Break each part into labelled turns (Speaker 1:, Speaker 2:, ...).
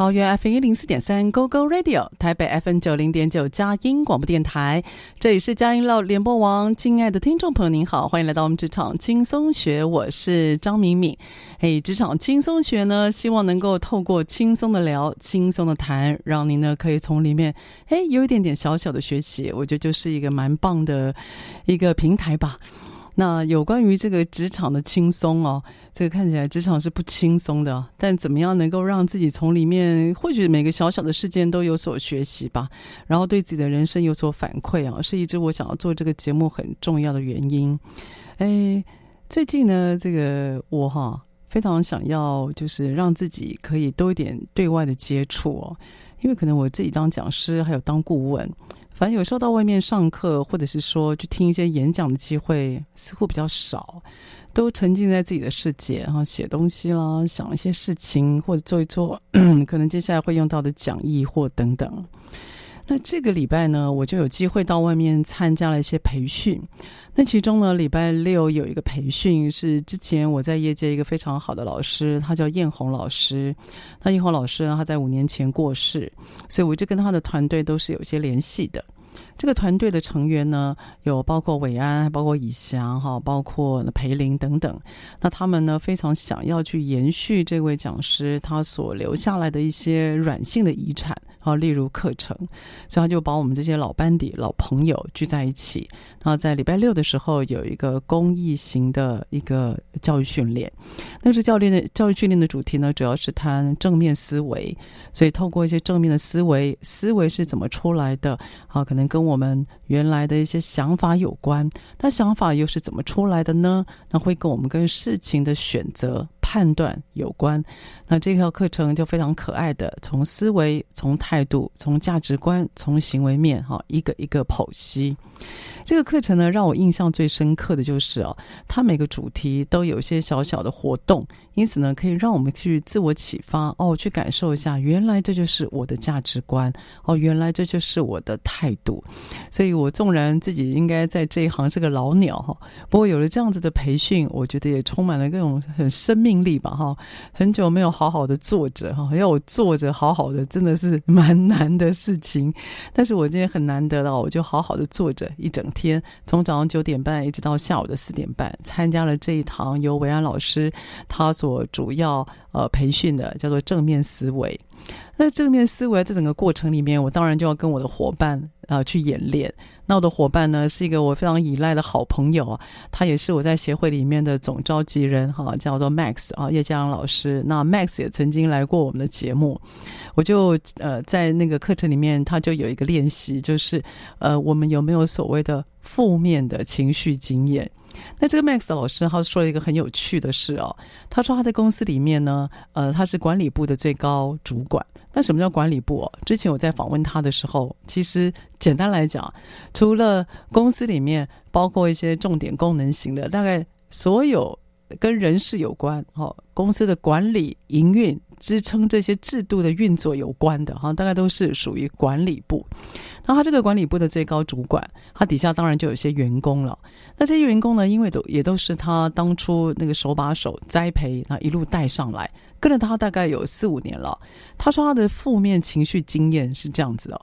Speaker 1: 桃园 FM 一零四点三 Go Go Radio，台北 FM 九零点九佳音广播电台，这里是佳音乐联播网。亲爱的听众朋友，您好，欢迎来到我们职场轻松学，我是张敏敏。嘿，职场轻松学呢，希望能够透过轻松的聊、轻松的谈，让您呢可以从里面，嘿，有一点点小小的学习，我觉得就是一个蛮棒的一个平台吧。那有关于这个职场的轻松哦，这个看起来职场是不轻松的，但怎么样能够让自己从里面，或许每个小小的事件都有所学习吧，然后对自己的人生有所反馈啊，是一直我想要做这个节目很重要的原因。哎，最近呢，这个我哈非常想要，就是让自己可以多一点对外的接触哦，因为可能我自己当讲师还有当顾问。反正有时候到外面上课，或者是说去听一些演讲的机会，似乎比较少，都沉浸在自己的世界，然后写东西啦，想一些事情，或者做一做 可能接下来会用到的讲义或等等。那这个礼拜呢，我就有机会到外面参加了一些培训。那其中呢，礼拜六有一个培训是之前我在业界一个非常好的老师，他叫燕红老师。那燕红老师呢，他在五年前过世，所以我一直跟他的团队都是有些联系的。这个团队的成员呢，有包括伟安，还包括以翔，哈，包括培林等等。那他们呢，非常想要去延续这位讲师他所留下来的一些软性的遗产。好，例如课程，所以他就把我们这些老班底、老朋友聚在一起。然后在礼拜六的时候，有一个公益型的一个教育训练。那这教练的教育训练的主题呢，主要是谈正面思维。所以透过一些正面的思维，思维是怎么出来的？啊，可能跟我们原来的一些想法有关。那想法又是怎么出来的呢？那会跟我们跟事情的选择。判断有关，那这套课程就非常可爱的，从思维、从态度、从价值观、从行为面，哈，一个一个剖析。这个课程呢，让我印象最深刻的就是哦，它每个主题都有一些小小的活动，因此呢，可以让我们去自我启发哦，去感受一下，原来这就是我的价值观哦，原来这就是我的态度。所以我纵然自己应该在这一行是个老鸟哈，不过有了这样子的培训，我觉得也充满了各种很生命力吧哈。很久没有好好的坐着哈，要我坐着好好的，真的是蛮难的事情。但是我今天很难得了，我就好好的坐着一整天。天从早上九点半一直到下午的四点半，参加了这一堂由维安老师他所主要呃培训的，叫做正面思维。那正面思维这整个过程里面，我当然就要跟我的伙伴啊、呃、去演练。那我的伙伴呢，是一个我非常依赖的好朋友，他也是我在协会里面的总召集人哈，叫做 Max 啊叶嘉良老师。那 Max 也曾经来过我们的节目。我就呃在那个课程里面，他就有一个练习，就是呃我们有没有所谓的负面的情绪经验？那这个 Max 老师他说了一个很有趣的事哦，他说他在公司里面呢，呃，他是管理部的最高主管。那什么叫管理部哦？之前我在访问他的时候，其实简单来讲，除了公司里面包括一些重点功能型的，大概所有跟人事有关，哦，公司的管理、营运、支撑这些制度的运作有关的，哈，大概都是属于管理部。那他这个管理部的最高主管，他底下当然就有些员工了。那这些员工呢，因为都也都是他当初那个手把手栽培，那，一路带上来，跟着他大概有四五年了。他说他的负面情绪经验是这样子的。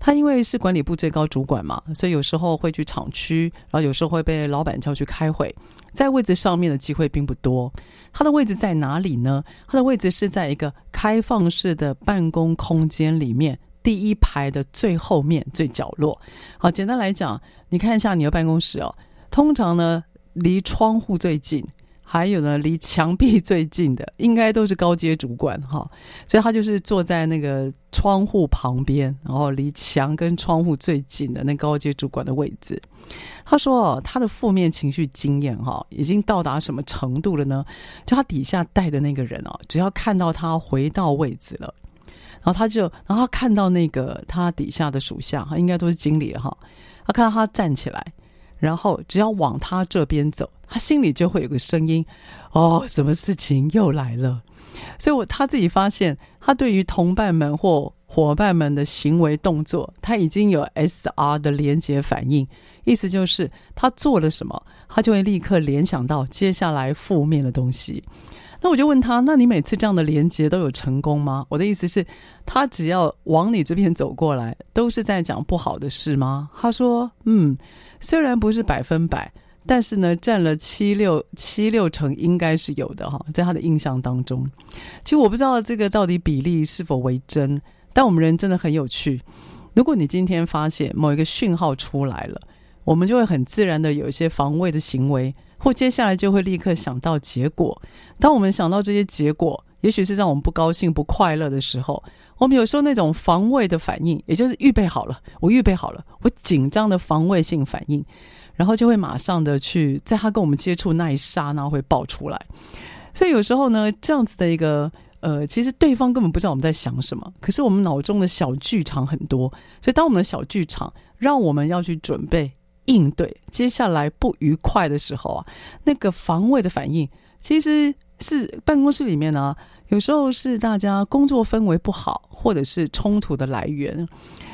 Speaker 1: 他因为是管理部最高主管嘛，所以有时候会去厂区，然后有时候会被老板叫去开会，在位置上面的机会并不多。他的位置在哪里呢？他的位置是在一个开放式的办公空间里面，第一排的最后面最角落。好，简单来讲，你看一下你的办公室哦，通常呢离窗户最近。还有呢，离墙壁最近的应该都是高阶主管哈，所以他就是坐在那个窗户旁边，然后离墙跟窗户最近的那高阶主管的位置。他说哦，他的负面情绪经验哈，已经到达什么程度了呢？就他底下带的那个人哦，只要看到他回到位置了，然后他就，然后他看到那个他底下的属下哈，应该都是经理哈，他看到他站起来。然后只要往他这边走，他心里就会有个声音：“哦，什么事情又来了？”所以，我他自己发现，他对于同伴们或伙伴们的行为动作，他已经有 SR 的连结反应，意思就是他做了什么，他就会立刻联想到接下来负面的东西。那我就问他：“那你每次这样的连结都有成功吗？”我的意思是，他只要往你这边走过来，都是在讲不好的事吗？他说：“嗯。”虽然不是百分百，但是呢，占了七六七六成应该是有的哈，在他的印象当中。其实我不知道这个到底比例是否为真，但我们人真的很有趣。如果你今天发现某一个讯号出来了，我们就会很自然的有一些防卫的行为，或接下来就会立刻想到结果。当我们想到这些结果，也许是让我们不高兴、不快乐的时候。我们有时候那种防卫的反应，也就是预备好了，我预备好了，我紧张的防卫性反应，然后就会马上的去在他跟我们接触那一刹那会爆出来。所以有时候呢，这样子的一个呃，其实对方根本不知道我们在想什么，可是我们脑中的小剧场很多，所以当我们的小剧场让我们要去准备应对接下来不愉快的时候啊，那个防卫的反应其实是办公室里面呢。有时候是大家工作氛围不好，或者是冲突的来源，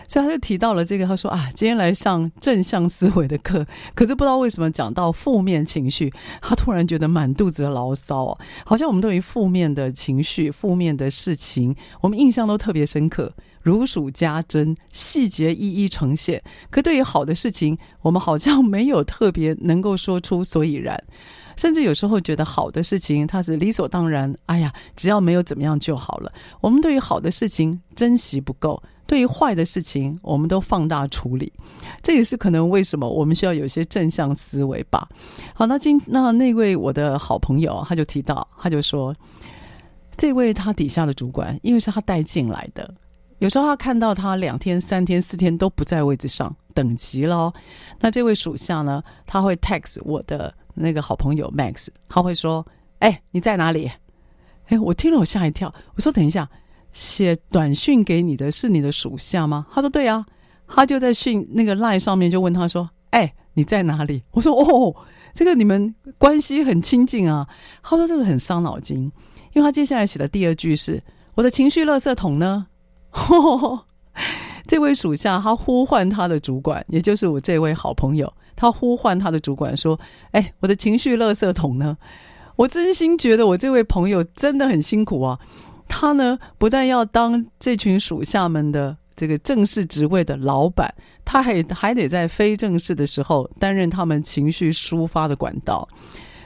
Speaker 1: 所以他就提到了这个。他说啊，今天来上正向思维的课，可是不知道为什么讲到负面情绪，他突然觉得满肚子的牢骚哦，好像我们对于负面的情绪、负面的事情，我们印象都特别深刻，如数家珍，细节一一呈现。可对于好的事情，我们好像没有特别能够说出所以然。甚至有时候觉得好的事情，它是理所当然。哎呀，只要没有怎么样就好了。我们对于好的事情珍惜不够，对于坏的事情，我们都放大处理。这也是可能为什么我们需要有一些正向思维吧。好，那今那那位我的好朋友，他就提到，他就说，这位他底下的主管，因为是他带进来的，有时候他看到他两天、三天、四天都不在位置上等级了，那这位属下呢，他会 text 我的。那个好朋友 Max，他会说：“哎，你在哪里？”哎，我听了我吓一跳。我说：“等一下，写短讯给你的是你的属下吗？”他说：“对啊。”他就在讯那个 Line 上面就问他说：“哎，你在哪里？”我说：“哦，这个你们关系很亲近啊。”他说：“这个很伤脑筋，因为他接下来写的第二句是我的情绪垃圾桶呢。”这位属下他呼唤他的主管，也就是我这位好朋友。他呼唤他的主管说：“哎，我的情绪垃圾桶呢？”我真心觉得我这位朋友真的很辛苦啊。他呢，不但要当这群属下们的这个正式职位的老板，他还还得在非正式的时候担任他们情绪抒发的管道。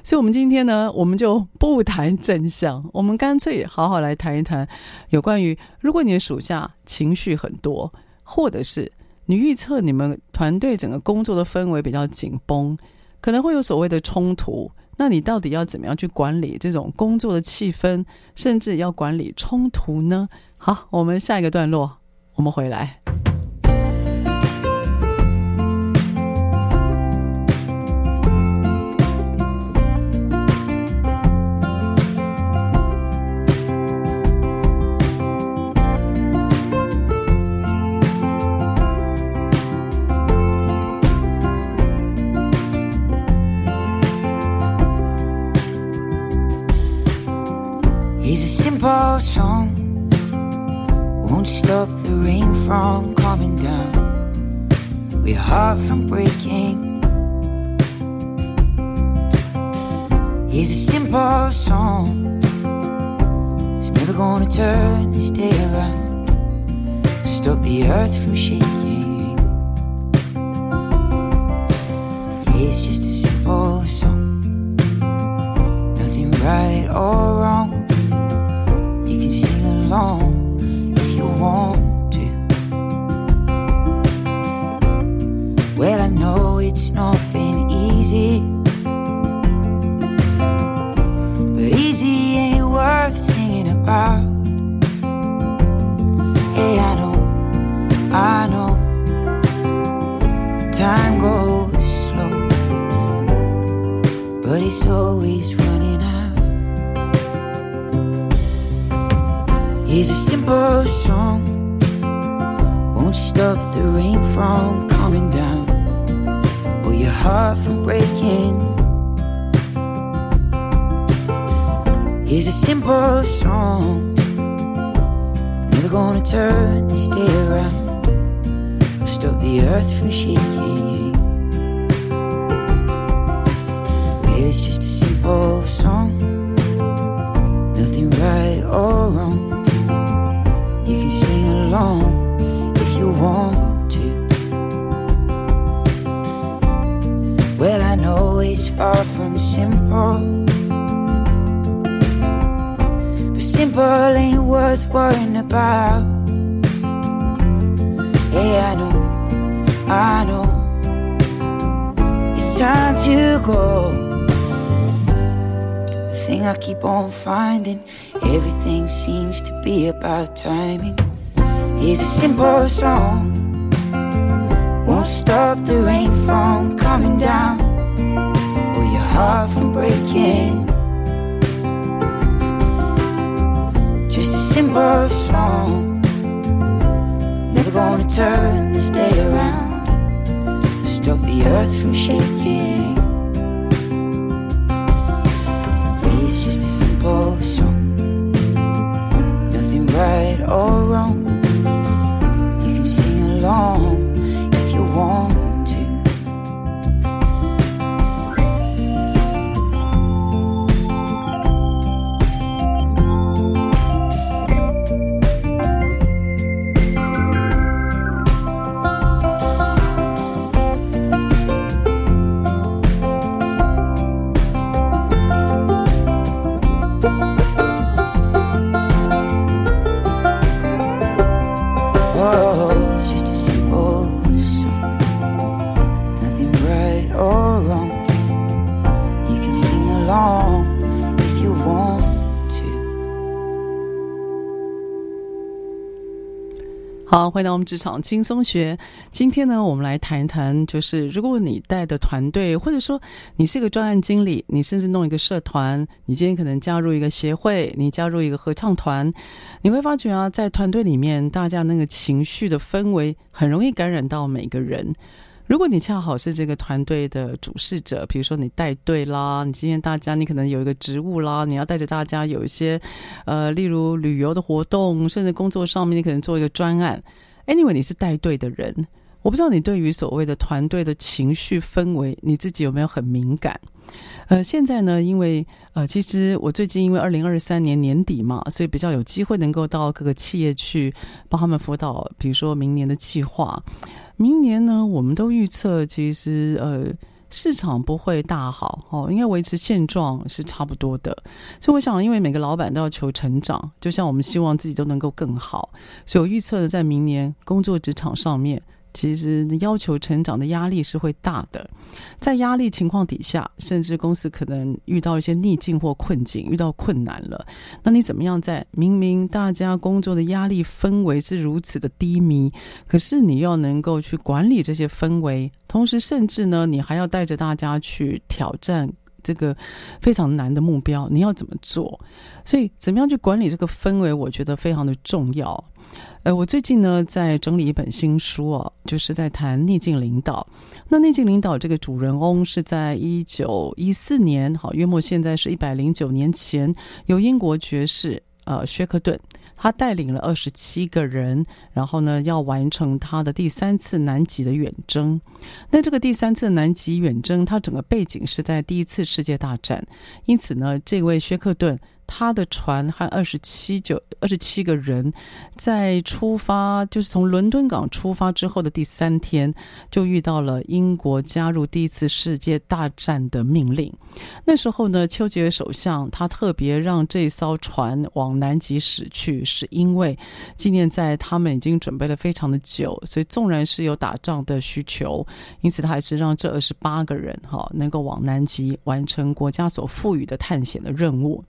Speaker 1: 所以，我们今天呢，我们就不谈正向，我们干脆好好来谈一谈有关于，如果你的属下情绪很多，或者是。你预测你们团队整个工作的氛围比较紧绷，可能会有所谓的冲突。那你到底要怎么样去管理这种工作的气氛，甚至要管理冲突呢？好，我们下一个段落，我们回来。
Speaker 2: Simple song. Won't stop the rain from coming down. We're heart from breaking. Here's a simple song. It's never gonna turn day around. Stop the earth from shaking. It's just a simple song. Nothing right or wrong. If you want to. Well, I know it's not been easy. But easy ain't worth singing about. Stop the rain from coming down, or your heart from breaking. Here's a simple song. Never gonna turn and day around. Stop the earth from shaking. Simple. But simple ain't worth worrying about. Hey, I know, I know. It's time to go. The thing I keep on finding, everything seems to be about timing. Here's a simple song. Won't stop the rain from coming down, heart from breaking. Just a simple song. Never gonna turn this day around. Stop the earth from shaking. It's just a simple song. Nothing right or wrong. You can sing along
Speaker 1: 回到我们职场轻松学。今天呢，我们来谈一谈，就是如果你带的团队，或者说你是一个专案经理，你甚至弄一个社团，你今天可能加入一个协会，你加入一个合唱团，你会发觉啊，在团队里面，大家那个情绪的氛围很容易感染到每个人。如果你恰好是这个团队的主事者，比如说你带队啦，你今天大家你可能有一个职务啦，你要带着大家有一些，呃，例如旅游的活动，甚至工作上面你可能做一个专案。Anyway，你是带队的人，我不知道你对于所谓的团队的情绪氛围，你自己有没有很敏感？呃，现在呢，因为呃，其实我最近因为二零二三年年底嘛，所以比较有机会能够到各个企业去帮他们辅导，比如说明年的计划。明年呢，我们都预测，其实呃，市场不会大好哦，应该维持现状是差不多的。所以我想，因为每个老板都要求成长，就像我们希望自己都能够更好，所以我预测的在明年工作职场上面。其实要求成长的压力是会大的，在压力情况底下，甚至公司可能遇到一些逆境或困境，遇到困难了，那你怎么样在明明大家工作的压力氛围是如此的低迷，可是你要能够去管理这些氛围，同时甚至呢，你还要带着大家去挑战这个非常难的目标，你要怎么做？所以怎么样去管理这个氛围，我觉得非常的重要。呃，我最近呢在整理一本新书哦，就是在谈逆境领导。那逆境领导这个主人翁是在一九一四年，好，约莫现在是一百零九年前，由英国爵士呃薛克顿。他带领了二十七个人，然后呢，要完成他的第三次南极的远征。那这个第三次南极远征，它整个背景是在第一次世界大战，因此呢，这位薛克顿。他的船和二十七九二十七个人，在出发，就是从伦敦港出发之后的第三天，就遇到了英国加入第一次世界大战的命令。那时候呢，丘吉尔首相他特别让这艘船往南极驶去，是因为纪念在他们已经准备了非常的久，所以纵然是有打仗的需求，因此他还是让这二十八个人哈能够往南极完成国家所赋予的探险的任务。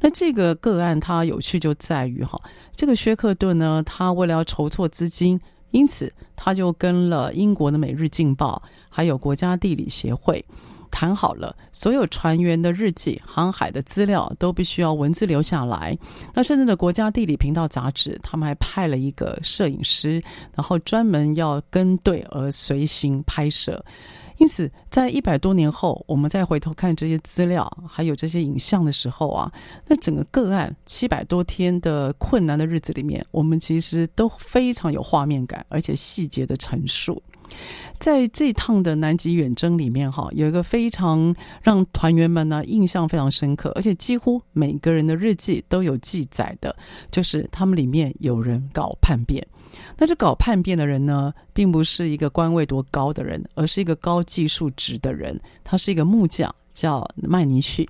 Speaker 1: 那这个个案它有趣就在于哈，这个薛克顿呢，他为了要筹措资金，因此他就跟了英国的《每日镜报》还有国家地理协会谈好了，所有船员的日记、航海的资料都必须要文字留下来。那甚至的国家地理频道杂志，他们还派了一个摄影师，然后专门要跟队而随行拍摄。因此，在一百多年后，我们再回头看这些资料，还有这些影像的时候啊，那整个个案七百多天的困难的日子里面，我们其实都非常有画面感，而且细节的陈述。在这趟的南极远征里面，哈，有一个非常让团员们呢印象非常深刻，而且几乎每个人的日记都有记载的，就是他们里面有人搞叛变。那这搞叛变的人呢，并不是一个官位多高的人，而是一个高技术值的人。他是一个木匠，叫麦尼旭。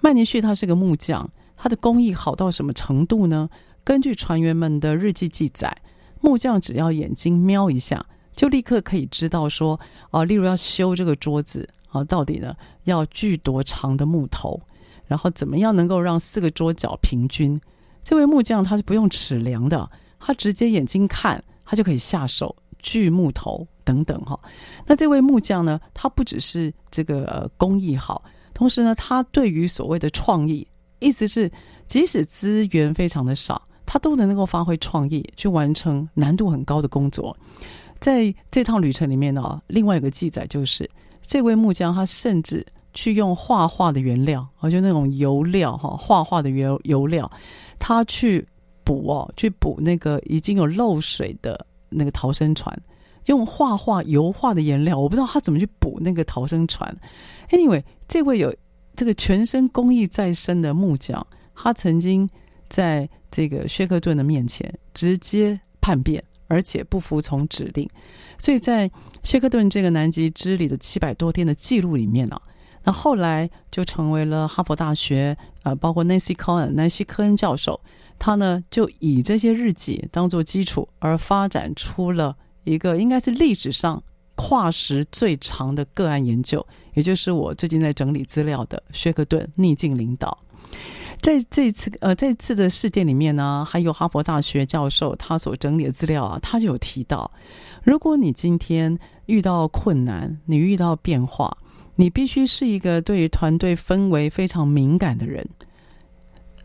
Speaker 1: 麦尼旭他是个木匠，他的工艺好到什么程度呢？根据船员们的日记记载，木匠只要眼睛瞄一下，就立刻可以知道说，啊，例如要修这个桌子啊，到底呢要锯多长的木头，然后怎么样能够让四个桌角平均。这位木匠他是不用尺量的。他直接眼睛看，他就可以下手锯木头等等哈。那这位木匠呢，他不只是这个呃工艺好，同时呢，他对于所谓的创意，意思是即使资源非常的少，他都能够发挥创意去完成难度很高的工作。在这趟旅程里面呢，另外一个记载就是，这位木匠他甚至去用画画的原料，啊，就那种油料哈，画画的油油料，他去。补哦，去补那个已经有漏水的那个逃生船，用画画油画的颜料，我不知道他怎么去补那个逃生船。Anyway，这位有这个全身工艺在身的木匠，他曾经在这个薛克顿的面前直接叛变，而且不服从指令。所以在薛克顿这个南极之旅的七百多天的记录里面呢、啊，那后来就成为了哈佛大学呃，包括 Nancy Cohen 南希科恩教授。他呢，就以这些日记当做基础，而发展出了一个应该是历史上跨时最长的个案研究，也就是我最近在整理资料的薛克顿逆境领导。在这次呃这次的事件里面呢，还有哈佛大学教授他所整理的资料啊，他就有提到，如果你今天遇到困难，你遇到变化，你必须是一个对于团队氛围非常敏感的人。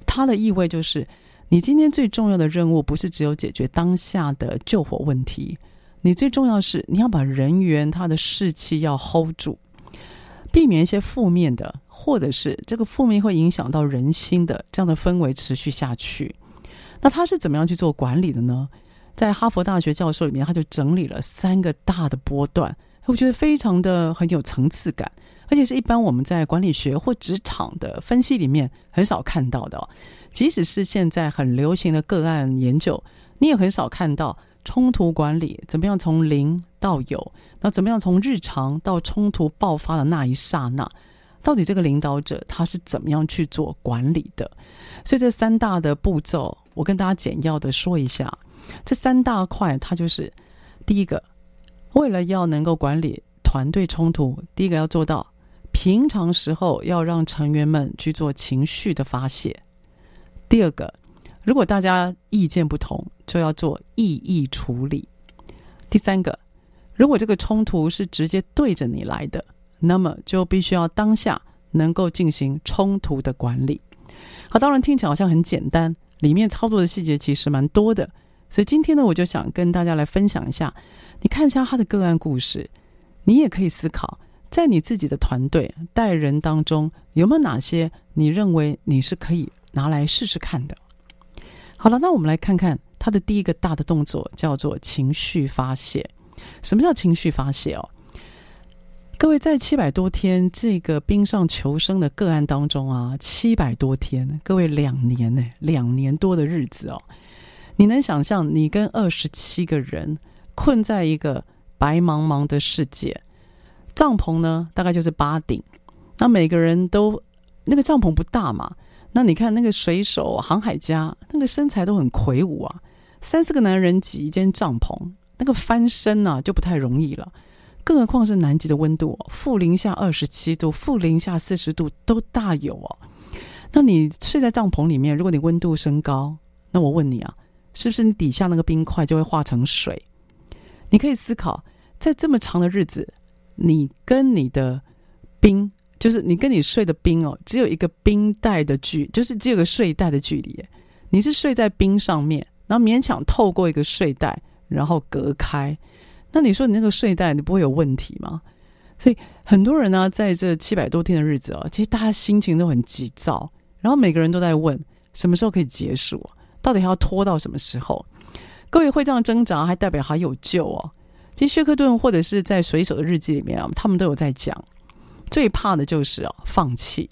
Speaker 1: 他的意味就是。你今天最重要的任务不是只有解决当下的救火问题，你最重要的是你要把人员他的士气要 hold 住，避免一些负面的，或者是这个负面会影响到人心的这样的氛围持续下去。那他是怎么样去做管理的呢？在哈佛大学教授里面，他就整理了三个大的波段，我觉得非常的很有层次感，而且是一般我们在管理学或职场的分析里面很少看到的。即使是现在很流行的个案研究，你也很少看到冲突管理怎么样从零到有，那怎么样从日常到冲突爆发的那一刹那，到底这个领导者他是怎么样去做管理的？所以这三大的步骤，我跟大家简要的说一下。这三大块，它就是第一个，为了要能够管理团队冲突，第一个要做到平常时候要让成员们去做情绪的发泄。第二个，如果大家意见不同，就要做异议处理。第三个，如果这个冲突是直接对着你来的，那么就必须要当下能够进行冲突的管理。好，当然听起来好像很简单，里面操作的细节其实蛮多的。所以今天呢，我就想跟大家来分享一下，你看一下他的个案故事，你也可以思考，在你自己的团队带人当中，有没有哪些你认为你是可以拿来试试看的。好了，那我们来看看他的第一个大的动作，叫做情绪发泄。什么叫情绪发泄哦？各位在七百多天这个冰上求生的个案当中啊，七百多天，各位两年呢，两年多的日子哦，你能想象你跟二十七个人困在一个白茫茫的世界，帐篷呢大概就是八顶，那每个人都那个帐篷不大嘛。那你看那个水手、航海家，那个身材都很魁梧啊，三四个男人挤一间帐篷，那个翻身啊就不太容易了。更何况是南极的温度，负零下二十七度、负零下四十度都大有哦。那你睡在帐篷里面，如果你温度升高，那我问你啊，是不是你底下那个冰块就会化成水？你可以思考，在这么长的日子，你跟你的冰。就是你跟你睡的冰哦，只有一个冰袋的距，就是只有个睡袋的距离。你是睡在冰上面，然后勉强透过一个睡袋，然后隔开。那你说你那个睡袋，你不会有问题吗？所以很多人呢，在这七百多天的日子哦，其实大家心情都很急躁，然后每个人都在问什么时候可以结束，到底还要拖到什么时候？各位会这样挣扎，还代表还有救哦。其实薛克顿或者是在水手的日记里面啊，他们都有在讲。最怕的就是哦，放弃，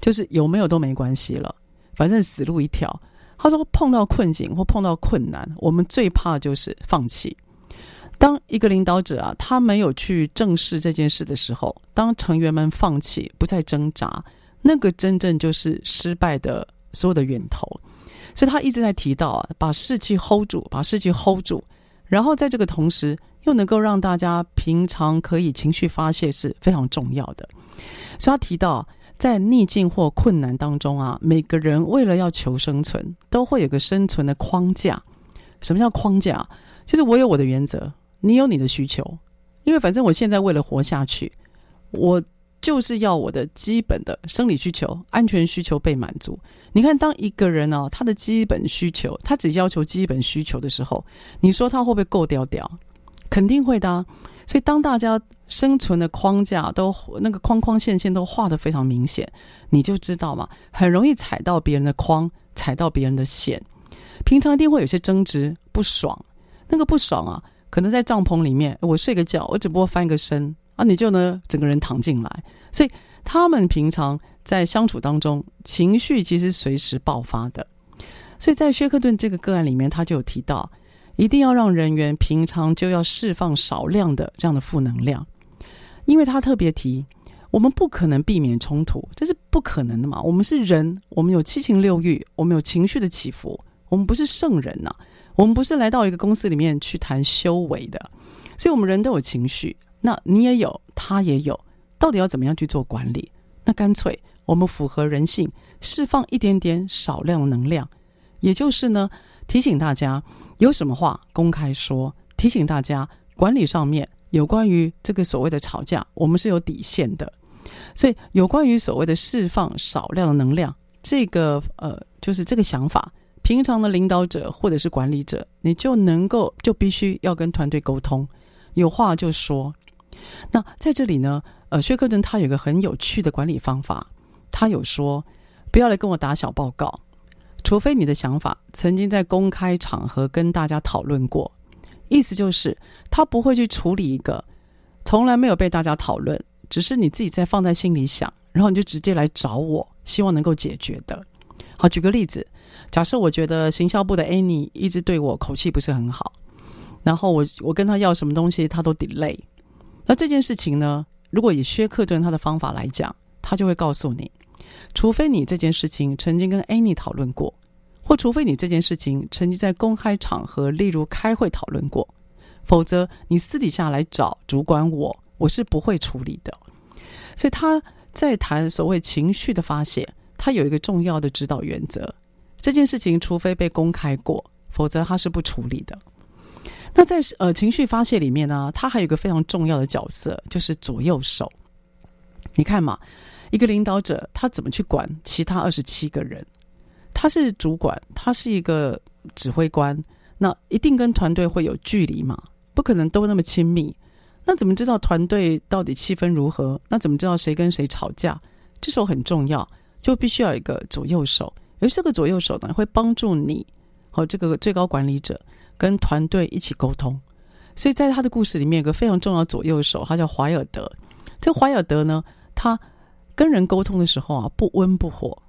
Speaker 1: 就是有没有都没关系了，反正死路一条。他说碰到困境或碰到困难，我们最怕就是放弃。当一个领导者啊，他没有去正视这件事的时候，当成员们放弃，不再挣扎，那个真正就是失败的所有的源头。所以他一直在提到啊，把士气 hold 住，把士气 hold 住，然后在这个同时。又能够让大家平常可以情绪发泄是非常重要的，所以他提到，在逆境或困难当中啊，每个人为了要求生存，都会有个生存的框架。什么叫框架？就是我有我的原则，你有你的需求。因为反正我现在为了活下去，我就是要我的基本的生理需求、安全需求被满足。你看，当一个人啊，他的基本需求，他只要求基本需求的时候，你说他会不会够屌屌？肯定会的，所以当大家生存的框架都那个框框线线都画得非常明显，你就知道嘛，很容易踩到别人的框，踩到别人的线。平常一定会有些争执、不爽，那个不爽啊，可能在帐篷里面，我睡个觉，我只不过翻个身啊，你就呢整个人躺进来。所以他们平常在相处当中，情绪其实随时爆发的。所以在薛克顿这个个案里面，他就有提到。一定要让人员平常就要释放少量的这样的负能量，因为他特别提，我们不可能避免冲突，这是不可能的嘛。我们是人，我们有七情六欲，我们有情绪的起伏，我们不是圣人呐，我们不是来到一个公司里面去谈修为的，所以我们人都有情绪，那你也有，他也有，到底要怎么样去做管理？那干脆我们符合人性，释放一点点少量的能量，也就是呢，提醒大家。有什么话公开说，提醒大家，管理上面有关于这个所谓的吵架，我们是有底线的。所以有关于所谓的释放少量的能量，这个呃，就是这个想法，平常的领导者或者是管理者，你就能够就必须要跟团队沟通，有话就说。那在这里呢，呃，薛克顿他有个很有趣的管理方法，他有说，不要来跟我打小报告。除非你的想法曾经在公开场合跟大家讨论过，意思就是他不会去处理一个从来没有被大家讨论，只是你自己在放在心里想，然后你就直接来找我，希望能够解决的。好，举个例子，假设我觉得行销部的 Annie 一直对我口气不是很好，然后我我跟他要什么东西，他都 delay。那这件事情呢，如果以薛克顿他的方法来讲，他就会告诉你。除非你这件事情曾经跟 Annie 讨论过，或除非你这件事情曾经在公开场合，例如开会讨论过，否则你私底下来找主管我，我是不会处理的。所以他在谈所谓情绪的发泄，他有一个重要的指导原则：这件事情除非被公开过，否则他是不处理的。那在呃情绪发泄里面呢，他还有一个非常重要的角色，就是左右手。你看嘛。一个领导者，他怎么去管其他二十七个人？他是主管，他是一个指挥官，那一定跟团队会有距离嘛？不可能都那么亲密。那怎么知道团队到底气氛如何？那怎么知道谁跟谁吵架？这时候很重要，就必须要有一个左右手。而这个左右手呢，会帮助你和这个最高管理者跟团队一起沟通。所以在他的故事里面，有个非常重要左右手，他叫怀尔德。这怀尔德呢，他跟人沟通的时候啊，不温不火，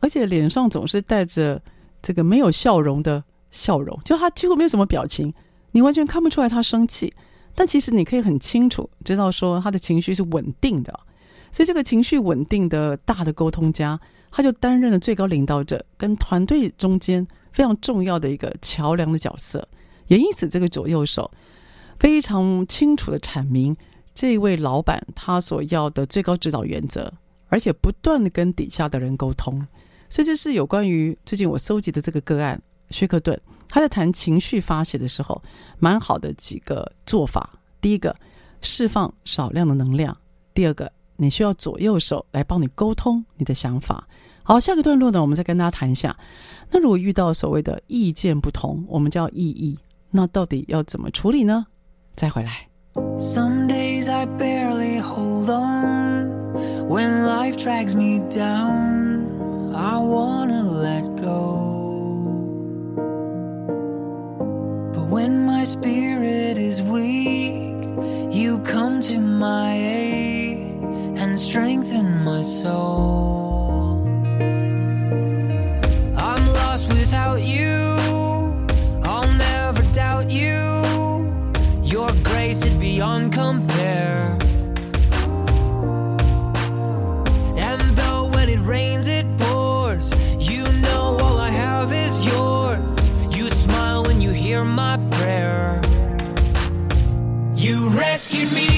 Speaker 1: 而且脸上总是带着这个没有笑容的笑容，就他几乎没有什么表情，你完全看不出来他生气。但其实你可以很清楚知道说他的情绪是稳定的。所以这个情绪稳定的大的沟通家，他就担任了最高领导者跟团队中间非常重要的一个桥梁的角色。也因此，这个左右手非常清楚地阐明这位老板他所要的最高指导原则。而且不断的跟底下的人沟通，所以这是有关于最近我搜集的这个个案，薛克顿他在谈情绪发泄的时候，蛮好的几个做法。第一个，释放少量的能量；第二个，你需要左右手来帮你沟通你的想法。好，下个段落呢，我们再跟大家谈一下。那如果遇到所谓的意见不同，我们叫异议，那到底要怎么处理呢？再回来。Some days I barely hold on.
Speaker 3: When life drags me down, I wanna let go. But when my spirit is weak, you come to my aid and strengthen my soul. I'm lost without you, I'll never doubt you. Your grace is beyond compare. Hear my prayer. You rescued me.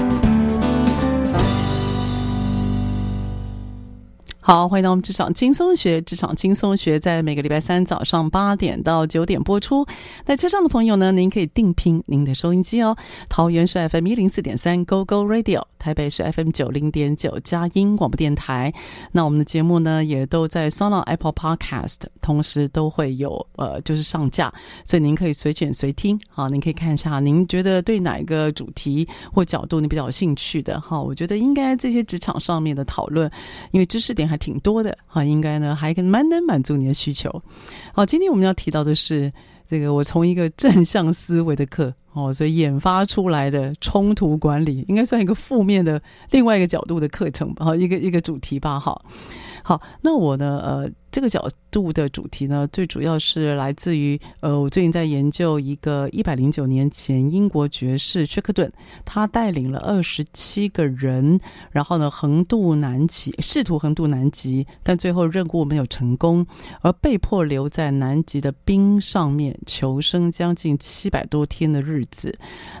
Speaker 1: 好，欢迎到我们职场轻松学。职场轻松学在每个礼拜三早上八点到九点播出。在车上的朋友呢，您可以定频您的收音机哦。桃园是 FM 一零四点三 Go Go Radio，台北是 FM 九零点九佳音广播电台。那我们的节目呢，也都在 Sound Apple Podcast，同时都会有呃，就是上架，所以您可以随选随听。好，您可以看一下，您觉得对哪一个主题或角度你比较有兴趣的？哈，我觉得应该这些职场上面的讨论，因为知识点。还挺多的哈，应该呢还蛮能满足你的需求。好，今天我们要提到的是这个，我从一个正向思维的课哦，所以研发出来的冲突管理，应该算一个负面的另外一个角度的课程吧，哈，一个一个主题吧，哈。好，那我呢，呃。这个角度的主题呢，最主要是来自于呃，我最近在研究一个一百零九年前英国爵士薛克顿，他带领了二十七个人，然后呢横渡南极，试图横渡南极，但最后任务没有成功，而被迫留在南极的冰上面求生将近七百多天的日子。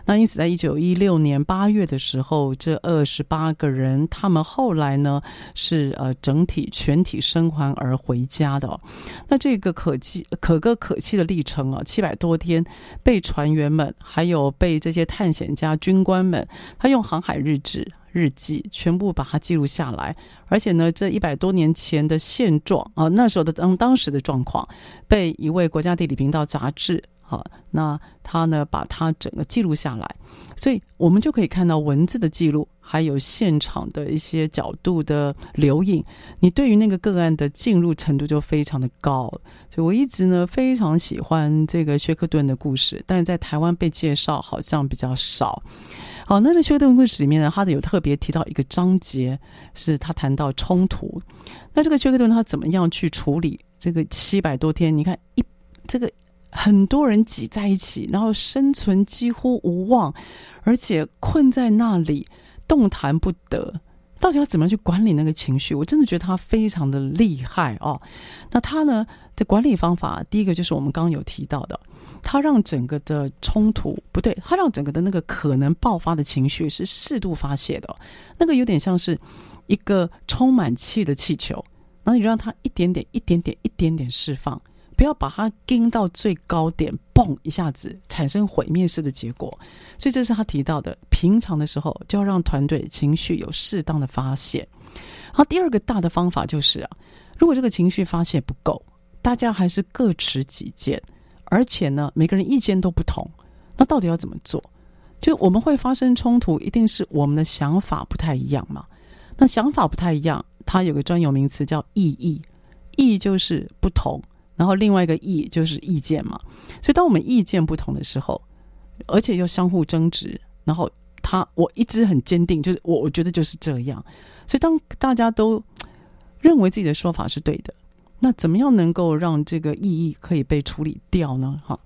Speaker 1: 那因此，在一九一六年八月的时候，这二十八个人，他们后来呢是呃整体全体生还而回。回家的，那这个可记可歌可泣的历程啊，七百多天，被船员们还有被这些探险家、军官们，他用航海日志、日记全部把它记录下来，而且呢，这一百多年前的现状啊，那时候的当当时的状况，被一位国家地理频道杂志。好，那他呢，把它整个记录下来，所以我们就可以看到文字的记录，还有现场的一些角度的留影。你对于那个个案的进入程度就非常的高，所以我一直呢非常喜欢这个薛克顿的故事，但是在台湾被介绍好像比较少。好，那在薛克顿故事里面呢，他的有特别提到一个章节，是他谈到冲突。那这个薛克顿他怎么样去处理这个七百多天？你看一这个。很多人挤在一起，然后生存几乎无望，而且困在那里动弹不得。到底要怎么去管理那个情绪？我真的觉得他非常的厉害哦。那他呢的管理方法，第一个就是我们刚刚有提到的，他让整个的冲突不对，他让整个的那个可能爆发的情绪是适度发泄的。那个有点像是一个充满气的气球，然后你让它一点点、一点点、一点点释放。不要把它盯到最高点，嘣一下子产生毁灭式的结果。所以这是他提到的，平常的时候就要让团队情绪有适当的发泄。好，第二个大的方法就是啊，如果这个情绪发泄不够，大家还是各持己见，而且呢，每个人意见都不同，那到底要怎么做？就我们会发生冲突，一定是我们的想法不太一样嘛。那想法不太一样，它有个专有名词叫异议，异就是不同。然后另外一个意就是意见嘛，所以当我们意见不同的时候，而且又相互争执，然后他我一直很坚定，就是我我觉得就是这样，所以当大家都认为自己的说法是对的，那怎么样能够让这个异议可以被处理掉呢？哈，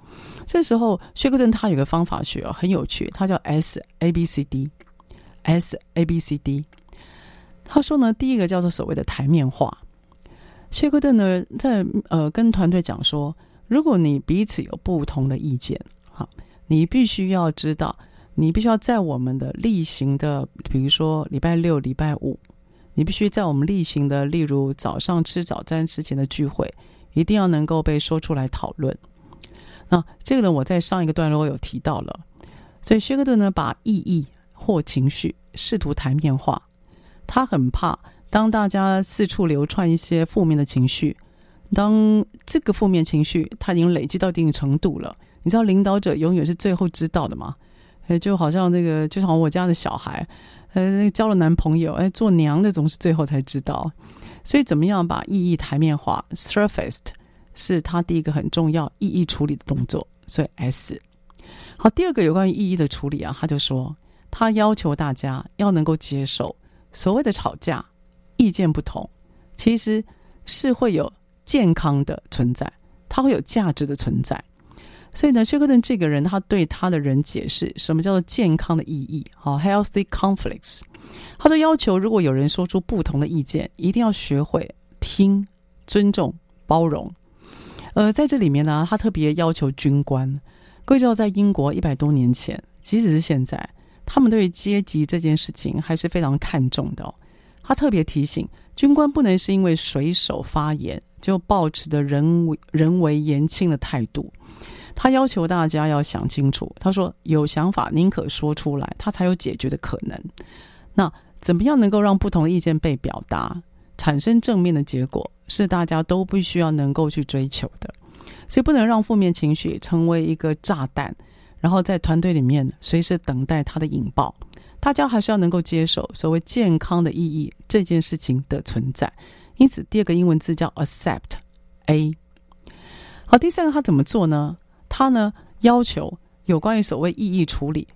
Speaker 1: 这时候薛克顿他有个方法学很有趣，他叫 S A B C D S A B C D，他说呢，第一个叫做所谓的台面化。薛克顿呢，在呃跟团队讲说，如果你彼此有不同的意见，好，你必须要知道，你必须要在我们的例行的，比如说礼拜六、礼拜五，你必须在我们例行的，例如早上吃早餐之前的聚会，一定要能够被说出来讨论。那这个呢，我在上一个段落有提到了，所以薛克顿呢，把意义或情绪试图台面化，他很怕。当大家四处流窜一些负面的情绪，当这个负面情绪它已经累积到一定程度了，你知道领导者永远是最后知道的吗？哎，就好像那个，就像我家的小孩，呃，交了男朋友，哎，做娘的总是最后才知道。所以，怎么样把意义台面化 （surfaced） 是他第一个很重要意义处理的动作。所以 S。好，第二个有关于意义的处理啊，他就说他要求大家要能够接受所谓的吵架。意见不同，其实是会有健康的存在，他会有价值的存在。所以呢，薛克顿这个人，他对他的人解释什么叫做健康的意义，好，healthy conflicts。他就要求，如果有人说出不同的意见，一定要学会听、尊重、包容。呃，在这里面呢，他特别要求军官，各位知道，在英国一百多年前，即使是现在，他们对于阶级这件事情还是非常看重的。他特别提醒军官，不能是因为水手发言就抱持的人为人为言轻的态度。他要求大家要想清楚。他说：“有想法宁可说出来，他才有解决的可能。那怎么样能够让不同的意见被表达，产生正面的结果，是大家都必须要能够去追求的。所以不能让负面情绪成为一个炸弹，然后在团队里面随时等待它的引爆。大家还是要能够接受所谓健康的意义这件事情的存在。因此，第二个英文字叫 accept，A。好，第三个他怎么做呢？”他呢，要求有关于所谓异议处理，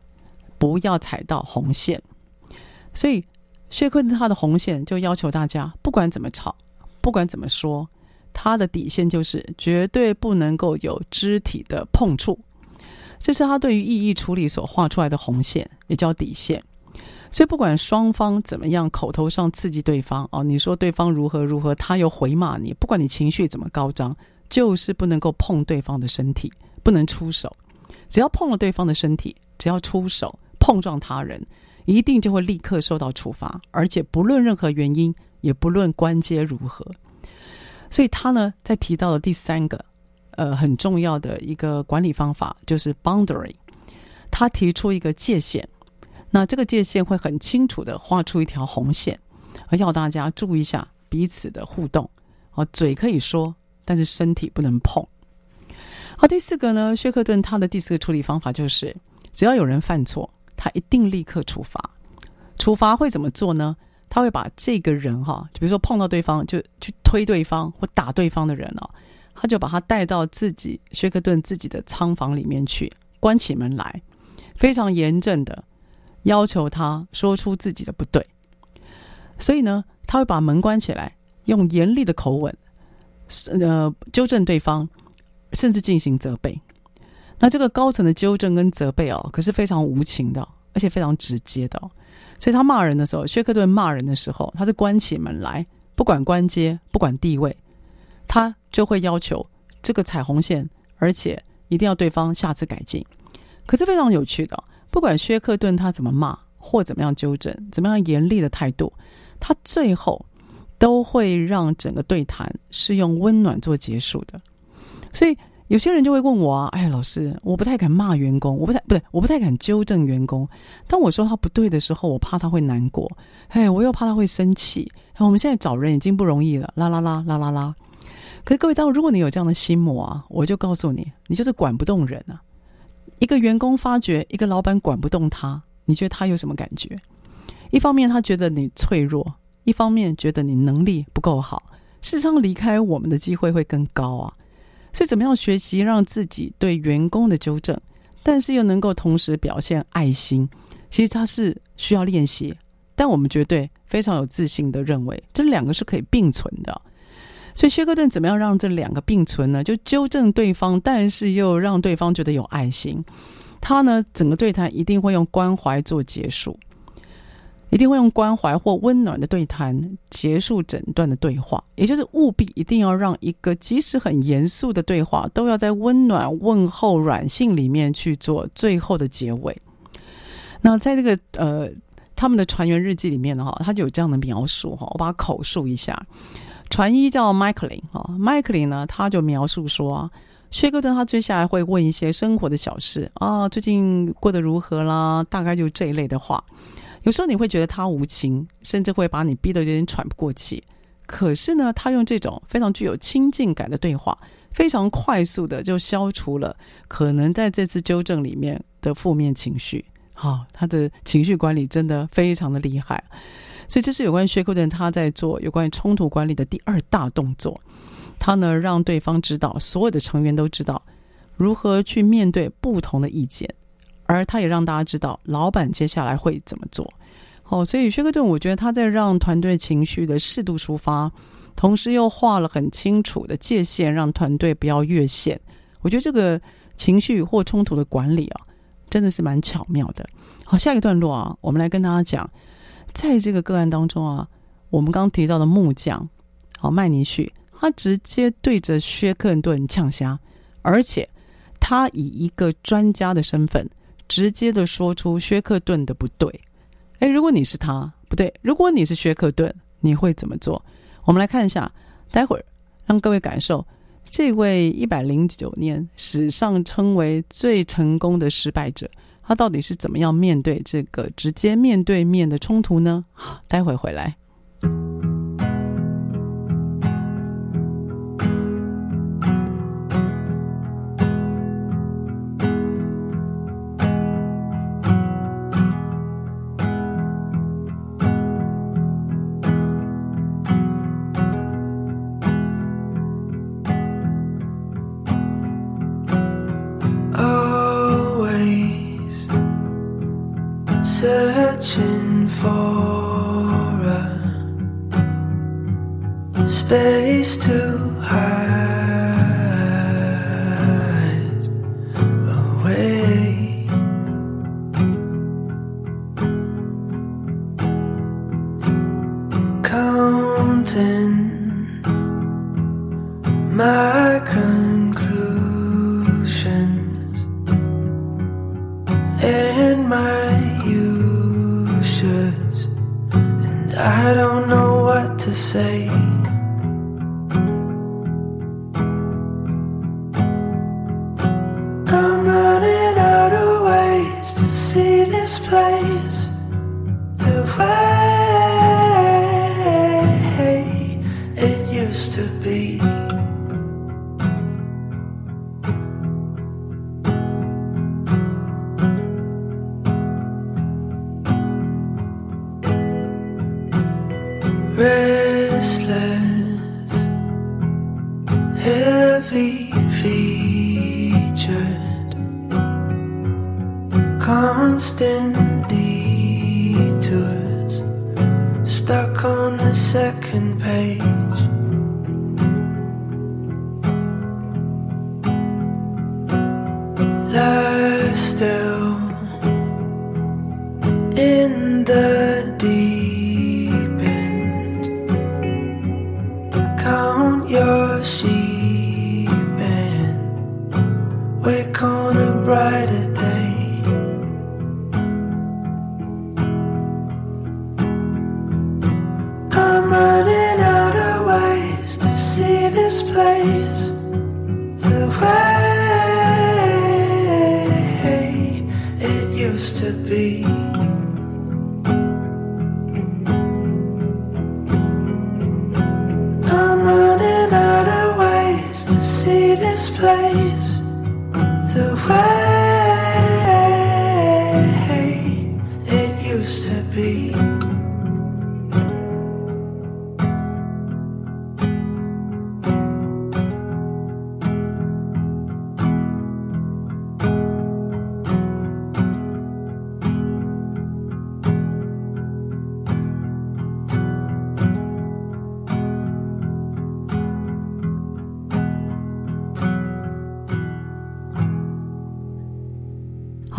Speaker 1: 不要踩到红线。所以薛坤他的红线就要求大家，不管怎么吵，不管怎么说，他的底线就是绝对不能够有肢体的碰触。这是他对于异议处理所画出来的红线，也叫底线。所以不管双方怎么样，口头上刺激对方哦，你说对方如何如何，他又回骂你，不管你情绪怎么高涨，就是不能够碰对方的身体。不能出手，只要碰了对方的身体，只要出手碰撞他人，一定就会立刻受到处罚，而且不论任何原因，也不论关节如何。所以他呢，在提到的第三个，呃，很重要的一个管理方法就是 boundary。他提出一个界限，那这个界限会很清楚的画出一条红线，要大家注意一下彼此的互动。哦，嘴可以说，但是身体不能碰。好，第四个呢，薛克顿他的第四个处理方法就是，只要有人犯错，他一定立刻处罚。处罚会怎么做呢？他会把这个人哈，就比如说碰到对方就去推对方或打对方的人哦，他就把他带到自己薛克顿自己的仓房里面去，关起门来，非常严正的要求他说出自己的不对。所以呢，他会把门关起来，用严厉的口吻，呃，纠正对方。甚至进行责备，那这个高层的纠正跟责备哦，可是非常无情的，而且非常直接的。所以他骂人的时候，薛克顿骂人的时候，他是关起门来，不管官阶，不管地位，他就会要求这个踩红线，而且一定要对方下次改进。可是非常有趣的，不管薛克顿他怎么骂或怎么样纠正，怎么样严厉的态度，他最后都会让整个对谈是用温暖做结束的。所以有些人就会问我啊，哎，老师，我不太敢骂员工，我不太不对，我不太敢纠正员工。当我说他不对的时候，我怕他会难过，哎，我又怕他会生气。我们现在找人已经不容易了，啦啦啦啦啦啦。可是各位，当如果你有这样的心魔啊，我就告诉你，你就是管不动人啊。一个员工发觉一个老板管不动他，你觉得他有什么感觉？一方面他觉得你脆弱，一方面觉得你能力不够好，事实上离开我们的机会会更高啊。所以，怎么样学习让自己对员工的纠正，但是又能够同时表现爱心？其实它是需要练习，但我们绝对非常有自信的认为，这两个是可以并存的。所以，薛克顿怎么样让这两个并存呢？就纠正对方，但是又让对方觉得有爱心。他呢，整个对谈一定会用关怀做结束。一定会用关怀或温暖的对谈结束整段的对话，也就是务必一定要让一个即使很严肃的对话，都要在温暖问候软性里面去做最后的结尾。那在这个呃他们的船员日记里面的话，他就有这样的描述哈，我把它口述一下。传医叫麦克林哈，麦克林呢他就描述说，薛克顿他接下来会问一些生活的小事啊，最近过得如何啦，大概就这一类的话。有时候你会觉得他无情，甚至会把你逼得有点喘不过气。可是呢，他用这种非常具有亲近感的对话，非常快速的就消除了可能在这次纠正里面的负面情绪。好、他的情绪管理真的非常的厉害。所以这是有关薛克顿他在做有关于冲突管理的第二大动作。他呢，让对方知道，所有的成员都知道如何去面对不同的意见。而他也让大家知道，老板接下来会怎么做。哦，所以薛克顿，我觉得他在让团队情绪的适度抒发，同时又画了很清楚的界限，让团队不要越线。我觉得这个情绪或冲突的管理啊，真的是蛮巧妙的。好，下一个段落啊，我们来跟大家讲，在这个个案当中啊，我们刚提到的木匠，好，麦尼旭，他直接对着薛克顿呛虾，而且他以一个专家的身份，直接的说出薛克顿的不对。哎，如果你是他，不对，如果你是薛克顿，你会怎么做？我们来看一下，待会儿让各位感受这位一百零九年史上称为最成功的失败者。他到底是怎么样面对这个直接面对面的冲突呢？好，待会回来。I don't know what to say.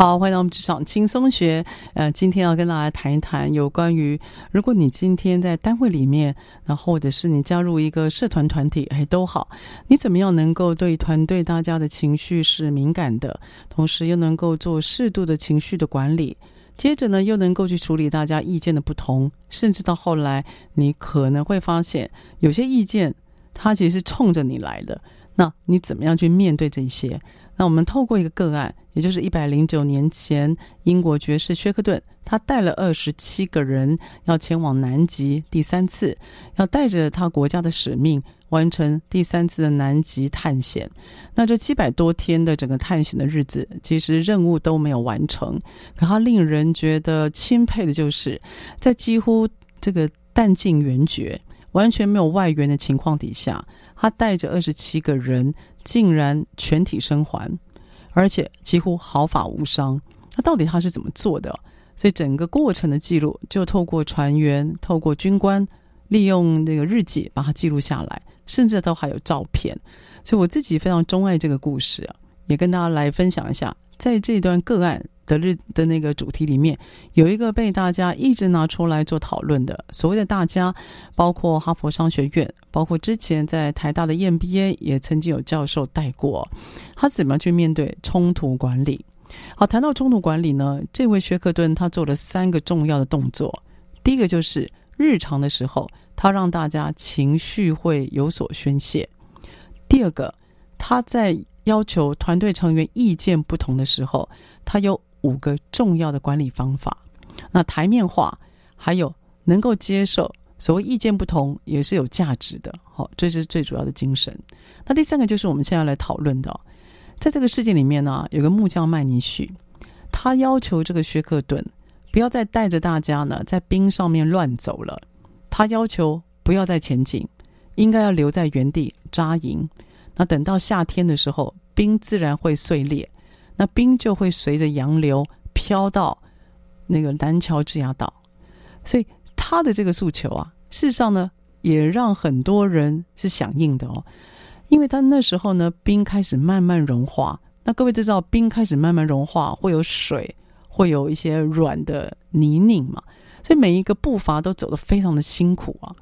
Speaker 1: 好，欢迎到我们职场轻松学。呃，今天要跟大家谈一谈有关于，如果你今天在单位里面，那或者是你加入一个社团团体，哎，都好，你怎么样能够对团队大家的情绪是敏感的，同时又能够做适度的情绪的管理，接着呢，又能够去处理大家意见的不同，甚至到后来，你可能会发现有些意见，它其实是冲着你来的，那你怎么样去面对这些？那我们透过一个个案，也就是一百零九年前，英国爵士薛克顿，他带了二十七个人要前往南极第三次，要带着他国家的使命，完成第三次的南极探险。那这七百多天的整个探险的日子，其实任务都没有完成。可他令人觉得钦佩的就是，在几乎这个弹尽援绝、完全没有外援的情况底下，他带着二十七个人。竟然全体生还，而且几乎毫发无伤。那到底他是怎么做的？所以整个过程的记录就透过船员、透过军官利用那个日记把它记录下来，甚至都还有照片。所以我自己非常钟爱这个故事啊，也跟大家来分享一下，在这段个案的日的那个主题里面，有一个被大家一直拿出来做讨论的，所谓的大家，包括哈佛商学院，包括之前在台大的 MBA 也曾经有教授带过，他怎么去面对冲突管理？好，谈到冲突管理呢，这位薛克顿他做了三个重要的动作。第一个就是日常的时候，他让大家情绪会有所宣泄；第二个，他在要求团队成员意见不同的时候，他有五个重要的管理方法。那台面化，还有能够接受所谓意见不同也是有价值的。好，这是最主要的精神。那第三个就是我们现在要来讨论的。在这个事件里面呢，有个木匠麦尼逊，他要求这个薛克顿不要再带着大家呢在冰上面乱走了。他要求不要再前进，应该要留在原地扎营。那等到夏天的时候，冰自然会碎裂，那冰就会随着洋流飘到那个南乔治亚岛。所以他的这个诉求啊，事实上呢，也让很多人是响应的哦。因为他那时候呢，冰开始慢慢融化。那各位知道，冰开始慢慢融化，会有水，会有一些软的泥泞嘛。所以每一个步伐都走得非常的辛苦啊。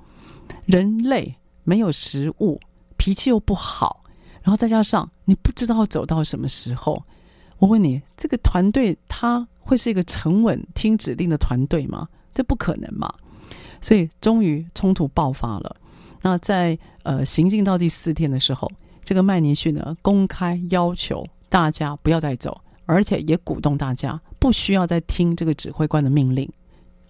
Speaker 1: 人累，没有食物，脾气又不好，然后再加上你不知道走到什么时候。我问你，这个团队他会是一个沉稳听指令的团队吗？这不可能嘛。所以终于冲突爆发了。那在呃行进到第四天的时候，这个麦尼逊呢公开要求大家不要再走，而且也鼓动大家不需要再听这个指挥官的命令。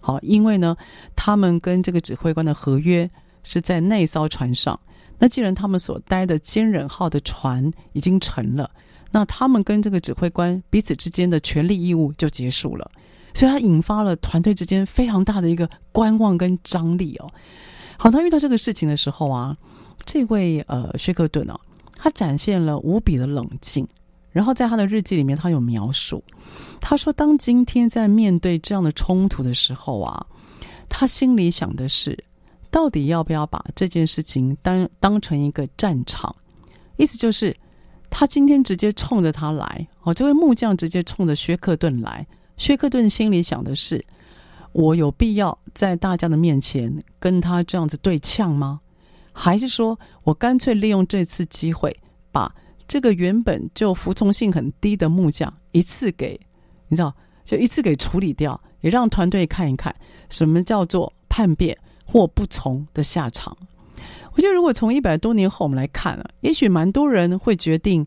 Speaker 1: 好，因为呢他们跟这个指挥官的合约是在那艘船上。那既然他们所待的坚忍号的船已经沉了，那他们跟这个指挥官彼此之间的权利义务就结束了。所以它引发了团队之间非常大的一个观望跟张力哦。好，他遇到这个事情的时候啊，这位呃薛克顿啊，他展现了无比的冷静。然后在他的日记里面，他有描述，他说：“当今天在面对这样的冲突的时候啊，他心里想的是，到底要不要把这件事情当当成一个战场？意思就是，他今天直接冲着他来，哦，这位木匠直接冲着薛克顿来，薛克顿心里想的是。”我有必要在大家的面前跟他这样子对呛吗？还是说我干脆利用这次机会，把这个原本就服从性很低的木匠一次给你知道，就一次给处理掉，也让团队看一看什么叫做叛变或不从的下场。我觉得，如果从一百多年后我们来看了，也许蛮多人会决定，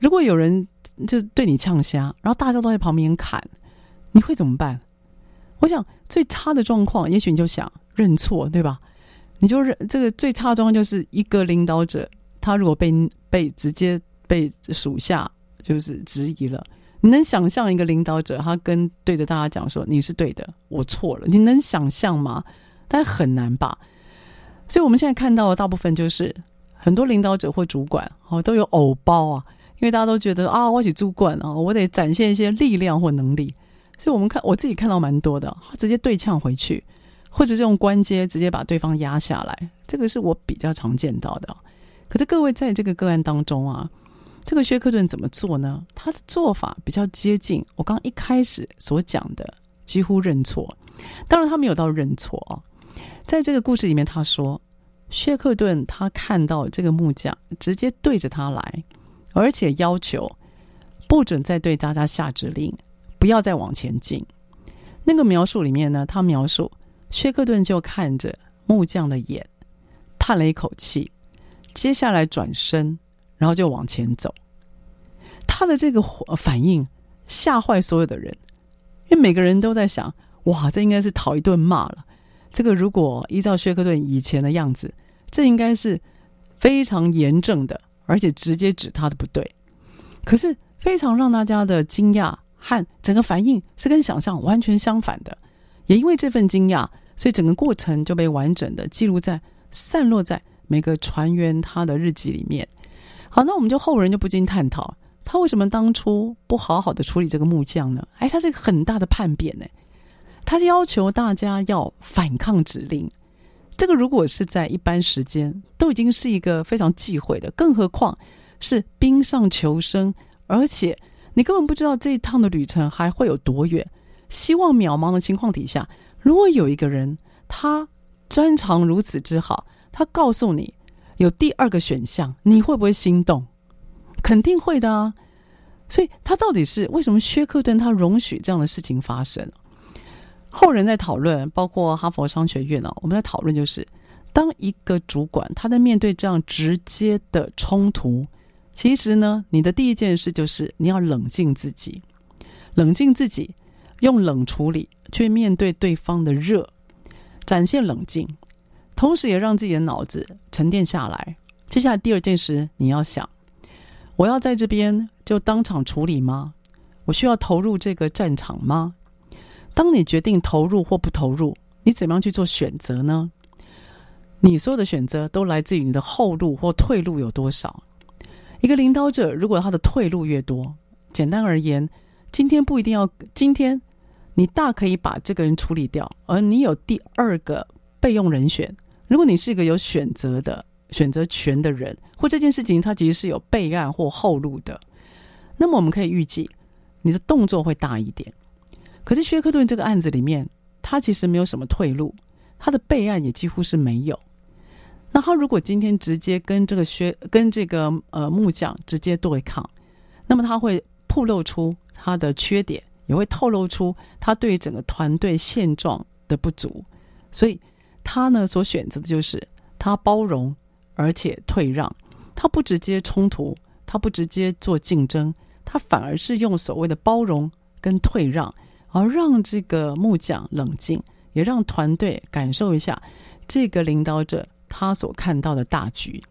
Speaker 1: 如果有人就对你呛声，然后大家都在旁边看，你会怎么办？我想最差的状况，也许你就想认错，对吧？你就认这个最差的状况，就是一个领导者，他如果被被直接被属下就是质疑了，你能想象一个领导者他跟对着大家讲说你是对的，我错了，你能想象吗？但很难吧。所以我们现在看到的大部分就是很多领导者或主管哦都有偶包啊，因为大家都觉得啊，我是主管啊，我得展现一些力量或能力。所以，我们看我自己看到蛮多的，直接对呛回去，或者是用关阶直接把对方压下来，这个是我比较常见到的。可是各位在这个个案当中啊，这个薛克顿怎么做呢？他的做法比较接近我刚刚一开始所讲的，几乎认错。当然，他没有到认错啊。在这个故事里面，他说薛克顿他看到这个木匠直接对着他来，而且要求不准再对大家下指令。不要再往前进。那个描述里面呢，他描述薛克顿就看着木匠的眼，叹了一口气，接下来转身，然后就往前走。他的这个反应吓坏所有的人，因为每个人都在想：哇，这应该是讨一顿骂了。这个如果依照薛克顿以前的样子，这应该是非常严正的，而且直接指他的不对。可是非常让大家的惊讶。和整个反应是跟想象完全相反的，也因为这份惊讶，所以整个过程就被完整的记录在散落在每个船员他的日记里面。好，那我们就后人就不禁探讨，他为什么当初不好好的处理这个木匠呢？哎，他是一个很大的叛变呢，他要求大家要反抗指令，这个如果是在一般时间，都已经是一个非常忌讳的，更何况是冰上求生，而且你根本不知道这一趟的旅程还会有多远，希望渺茫的情况底下，如果有一个人他专长如此之好，他告诉你有第二个选项，你会不会心动？肯定会的啊！所以他到底是为什么薛克顿他容许这样的事情发生？后人在讨论，包括哈佛商学院呢，我们在讨论就是，当一个主管他在面对这样直接的冲突，其实呢，你的第一件事就是你要冷静自己，冷静自己，用冷处理去面对对方的热，展现冷静，同时也让自己的脑子沉淀下来。接下来第二件事，你要想，我要在这边就当场处理吗？我需要投入这个战场吗？当你决定投入或不投入，你怎么样去做选择呢？你所有的选择都来自于你的后路或退路有多少。一个领导者，如果他的退路越多，简单而言，今天不一定要，今天你大可以把这个人处理掉，而你有第二个备用人选。如果你是一个有选择的选择权的人，或这件事情它其实是有备案或后路的，那么我们可以预计你的动作会大一点。可是薛克顿这个案子里面，他其实没有什么退路，他的备案也几乎是没有。那他如果今天直接跟这个薛跟这个呃木匠直接对抗，那么他会暴露出他的缺点，也会透露出他对整个团队现状的不足。所以他呢所选择的就是他包容而且退让，他不直接冲突，他不直接做竞争，他反而是用所谓的包容跟退让。而让这个木匠冷静，也让团队感受一下这个领导者他所看到的大局。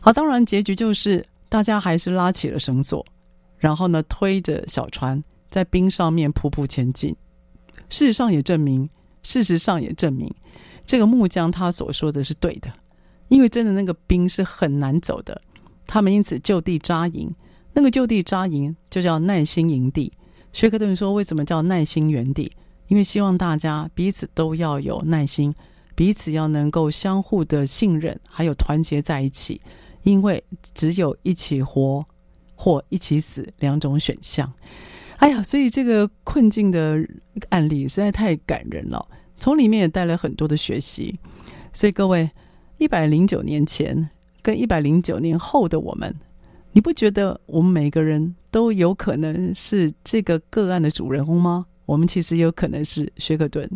Speaker 1: 好，当然结局就是大家还是拉起了绳索，然后呢推着小船在冰上面匍匐前进。事实上也证明，事实上也证明，这个木匠他所说的是对的，因为真的那个冰是很难走的。他们因此就地扎营，那个就地扎营就叫耐心营地。薛克顿说：“为什么叫耐心原地？因为希望大家彼此都要有耐心，彼此要能够相互的信任，还有团结在一起。因为只有一起活或一起死两种选项。哎呀，所以这个困境的案例实在太感人了，从里面也带来很多的学习。所以各位，一百零九年前跟一百零九年后的我们。”你不觉得我们每个人都有可能是这个个案的主人公吗？我们其实有可能是薛克顿。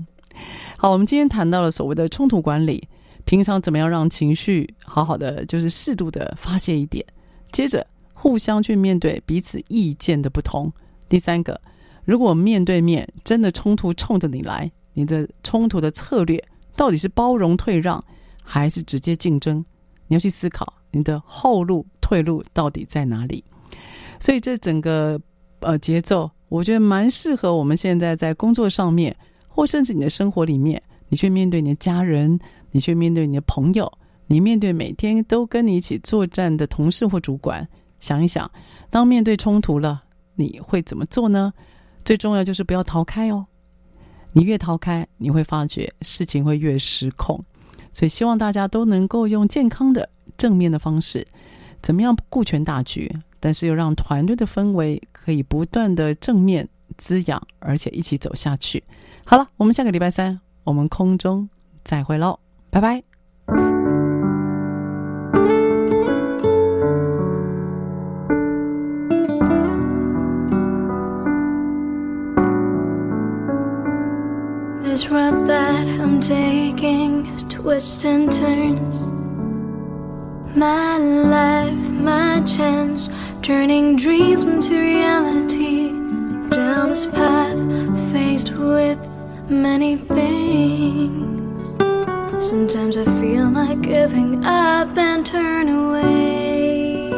Speaker 1: 好，我们今天谈到了所谓的冲突管理，平常怎么样让情绪好好的，就是适度的发泄一点。接着，互相去面对彼此意见的不同。第三个，如果面对面真的冲突冲着你来，你的冲突的策略到底是包容退让，还是直接竞争？你要去思考你的后路。退路到底在哪里？所以这整个呃节奏，我觉得蛮适合我们现在在工作上面，或甚至你的生活里面，你去面对你的家人，你去面对你的朋友，你面对每天都跟你一起作战的同事或主管，想一想，当面对冲突了，你会怎么做呢？最重要就是不要逃开哦，你越逃开，你会发觉事情会越失控。所以希望大家都能够用健康的、正面的方式。怎么样顾全大局，但是又让团队的氛围可以不断的正面滋养，而且一起走下去。好了，我们下个礼拜三我们空中再会喽，拜拜。This road that I'm taking twists and turns My life, my chance, turning dreams into reality. Down this path, faced with many things. Sometimes I feel like giving up and turn away.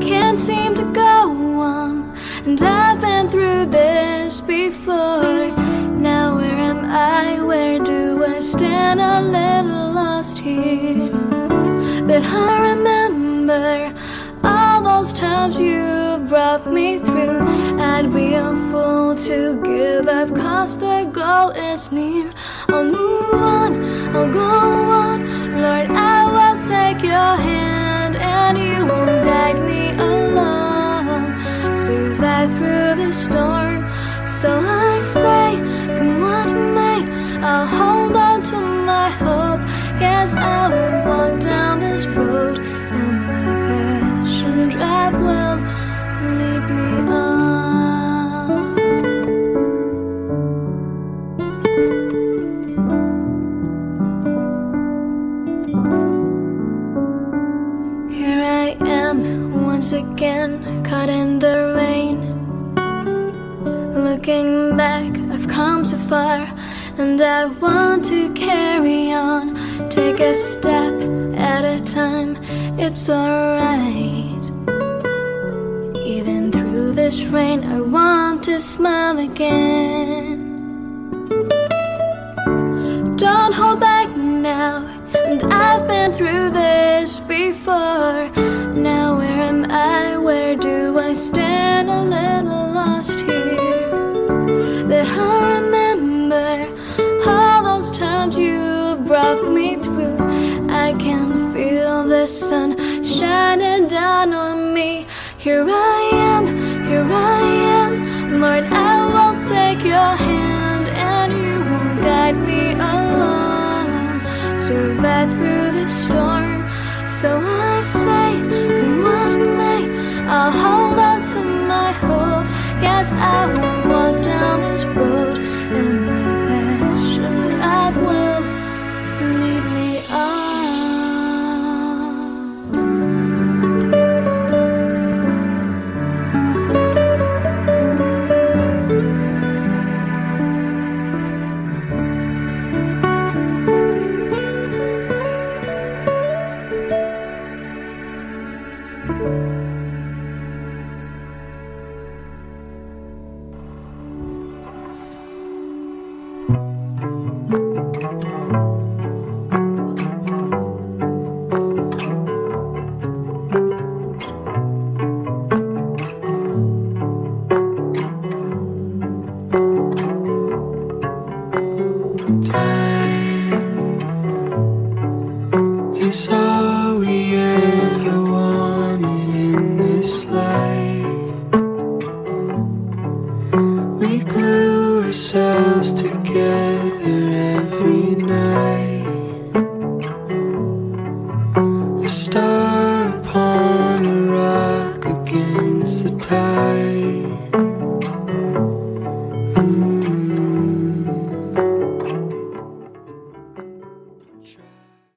Speaker 1: Can't seem to go on, and I've been through this before. Now, where am I? Where do I stand? A little lost here. But I remember all those times you brought me through. I'd be a fool to give up, cause the goal is near.
Speaker 4: I'll move on, I'll go on. Lord, I will take your hand and you will guide me and I want to carry on. Take a step at a time, it's alright. Even through this rain, I want to smile again. Don't hold back now, and I've been through this before. Now, where am I? Where do I stand? A little lost you me through. I can feel the sun shining down on me. Here I am, here I am. Lord, I will take your hand and you will guide me along. Survive through the storm. So I say, come what may, I'll hold on to my hope. Yes, I will